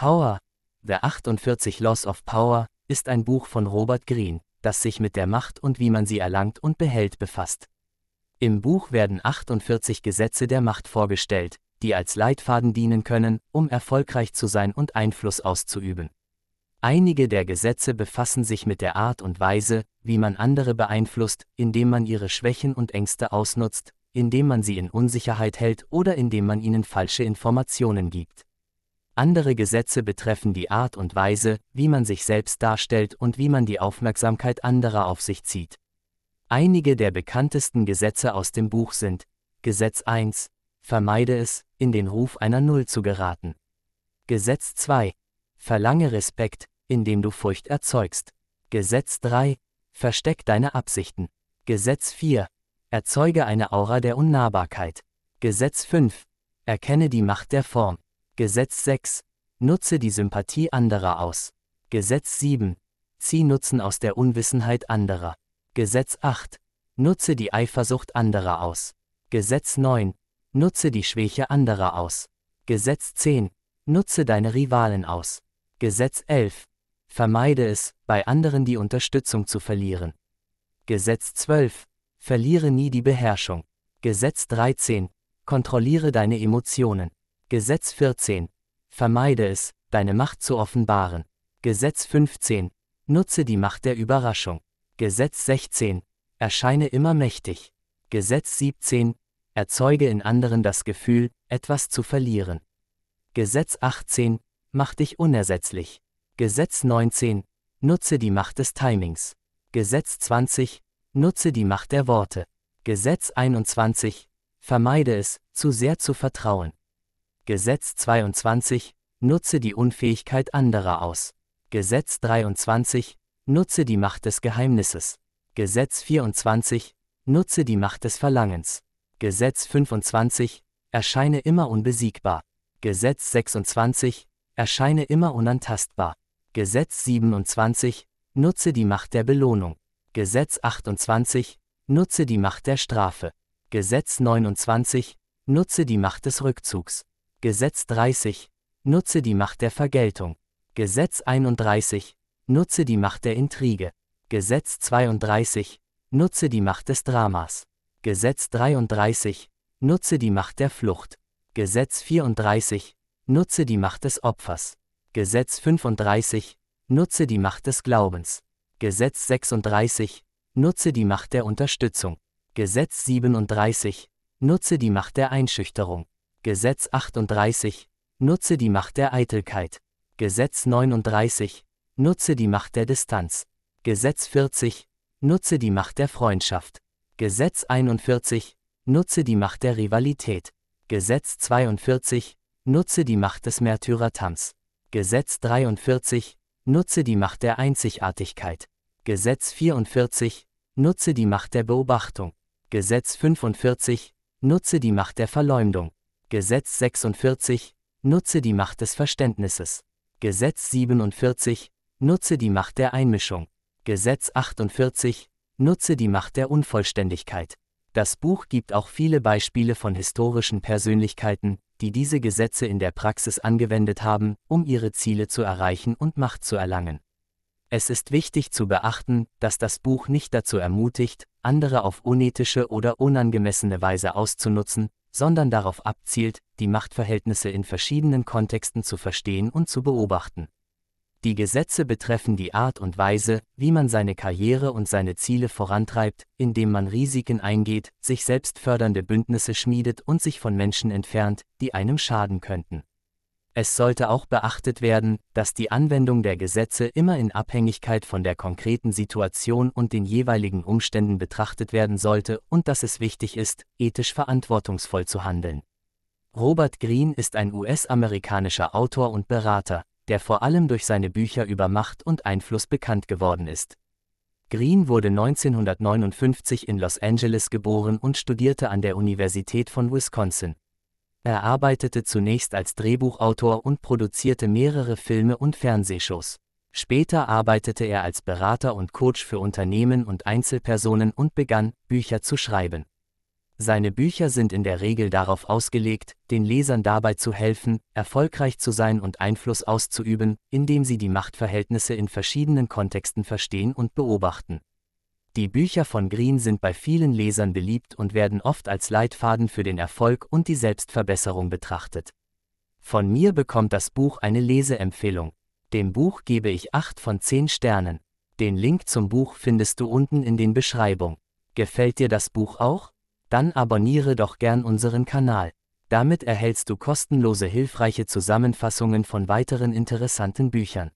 Power, The 48 Laws of Power, ist ein Buch von Robert Greene, das sich mit der Macht und wie man sie erlangt und behält befasst. Im Buch werden 48 Gesetze der Macht vorgestellt, die als Leitfaden dienen können, um erfolgreich zu sein und Einfluss auszuüben. Einige der Gesetze befassen sich mit der Art und Weise, wie man andere beeinflusst, indem man ihre Schwächen und Ängste ausnutzt, indem man sie in Unsicherheit hält oder indem man ihnen falsche Informationen gibt. Andere Gesetze betreffen die Art und Weise, wie man sich selbst darstellt und wie man die Aufmerksamkeit anderer auf sich zieht. Einige der bekanntesten Gesetze aus dem Buch sind Gesetz 1, vermeide es, in den Ruf einer Null zu geraten. Gesetz 2, verlange Respekt, indem du Furcht erzeugst. Gesetz 3, versteck deine Absichten. Gesetz 4, erzeuge eine Aura der Unnahbarkeit. Gesetz 5, erkenne die Macht der Form. Gesetz 6. Nutze die Sympathie anderer aus. Gesetz 7. Zieh Nutzen aus der Unwissenheit anderer. Gesetz 8. Nutze die Eifersucht anderer aus. Gesetz 9. Nutze die Schwäche anderer aus. Gesetz 10. Nutze deine Rivalen aus. Gesetz 11. Vermeide es, bei anderen die Unterstützung zu verlieren. Gesetz 12. Verliere nie die Beherrschung. Gesetz 13. Kontrolliere deine Emotionen. Gesetz 14. Vermeide es, deine Macht zu offenbaren. Gesetz 15. Nutze die Macht der Überraschung. Gesetz 16. Erscheine immer mächtig. Gesetz 17. Erzeuge in anderen das Gefühl, etwas zu verlieren. Gesetz 18. Mach dich unersetzlich. Gesetz 19. Nutze die Macht des Timings. Gesetz 20. Nutze die Macht der Worte. Gesetz 21. Vermeide es, zu sehr zu vertrauen. Gesetz 22, nutze die Unfähigkeit anderer aus. Gesetz 23, nutze die Macht des Geheimnisses. Gesetz 24, nutze die Macht des Verlangens. Gesetz 25, erscheine immer unbesiegbar. Gesetz 26, erscheine immer unantastbar. Gesetz 27, nutze die Macht der Belohnung. Gesetz 28, nutze die Macht der Strafe. Gesetz 29, nutze die Macht des Rückzugs. Gesetz 30. Nutze die Macht der Vergeltung. Gesetz 31. Nutze die Macht der Intrige. Gesetz 32. Nutze die Macht des Dramas. Gesetz 33. Nutze die Macht der Flucht. Gesetz 34. Nutze die Macht des Opfers. Gesetz 35. Nutze die Macht des Glaubens. Gesetz 36. Nutze die Macht der Unterstützung. Gesetz 37. Nutze die Macht der Einschüchterung. Gesetz 38. Nutze die Macht der Eitelkeit. Gesetz 39. Nutze die Macht der Distanz. Gesetz 40. Nutze die Macht der Freundschaft. Gesetz 41. Nutze die Macht der Rivalität. Gesetz 42. Nutze die Macht des Märtyrertams. Gesetz 43. Nutze die Macht der Einzigartigkeit. Gesetz 44. Nutze die Macht der Beobachtung. Gesetz 45. Nutze die Macht der Verleumdung. Gesetz 46, nutze die Macht des Verständnisses. Gesetz 47, nutze die Macht der Einmischung. Gesetz 48, nutze die Macht der Unvollständigkeit. Das Buch gibt auch viele Beispiele von historischen Persönlichkeiten, die diese Gesetze in der Praxis angewendet haben, um ihre Ziele zu erreichen und Macht zu erlangen. Es ist wichtig zu beachten, dass das Buch nicht dazu ermutigt, andere auf unethische oder unangemessene Weise auszunutzen, sondern darauf abzielt, die Machtverhältnisse in verschiedenen Kontexten zu verstehen und zu beobachten. Die Gesetze betreffen die Art und Weise, wie man seine Karriere und seine Ziele vorantreibt, indem man Risiken eingeht, sich selbst fördernde Bündnisse schmiedet und sich von Menschen entfernt, die einem schaden könnten. Es sollte auch beachtet werden, dass die Anwendung der Gesetze immer in Abhängigkeit von der konkreten Situation und den jeweiligen Umständen betrachtet werden sollte und dass es wichtig ist, ethisch verantwortungsvoll zu handeln. Robert Greene ist ein US-amerikanischer Autor und Berater, der vor allem durch seine Bücher über Macht und Einfluss bekannt geworden ist. Greene wurde 1959 in Los Angeles geboren und studierte an der Universität von Wisconsin. Er arbeitete zunächst als Drehbuchautor und produzierte mehrere Filme und Fernsehshows. Später arbeitete er als Berater und Coach für Unternehmen und Einzelpersonen und begann, Bücher zu schreiben. Seine Bücher sind in der Regel darauf ausgelegt, den Lesern dabei zu helfen, erfolgreich zu sein und Einfluss auszuüben, indem sie die Machtverhältnisse in verschiedenen Kontexten verstehen und beobachten. Die Bücher von Green sind bei vielen Lesern beliebt und werden oft als Leitfaden für den Erfolg und die Selbstverbesserung betrachtet. Von mir bekommt das Buch eine Leseempfehlung. Dem Buch gebe ich 8 von 10 Sternen. Den Link zum Buch findest du unten in den Beschreibung. Gefällt dir das Buch auch? Dann abonniere doch gern unseren Kanal. Damit erhältst du kostenlose hilfreiche Zusammenfassungen von weiteren interessanten Büchern.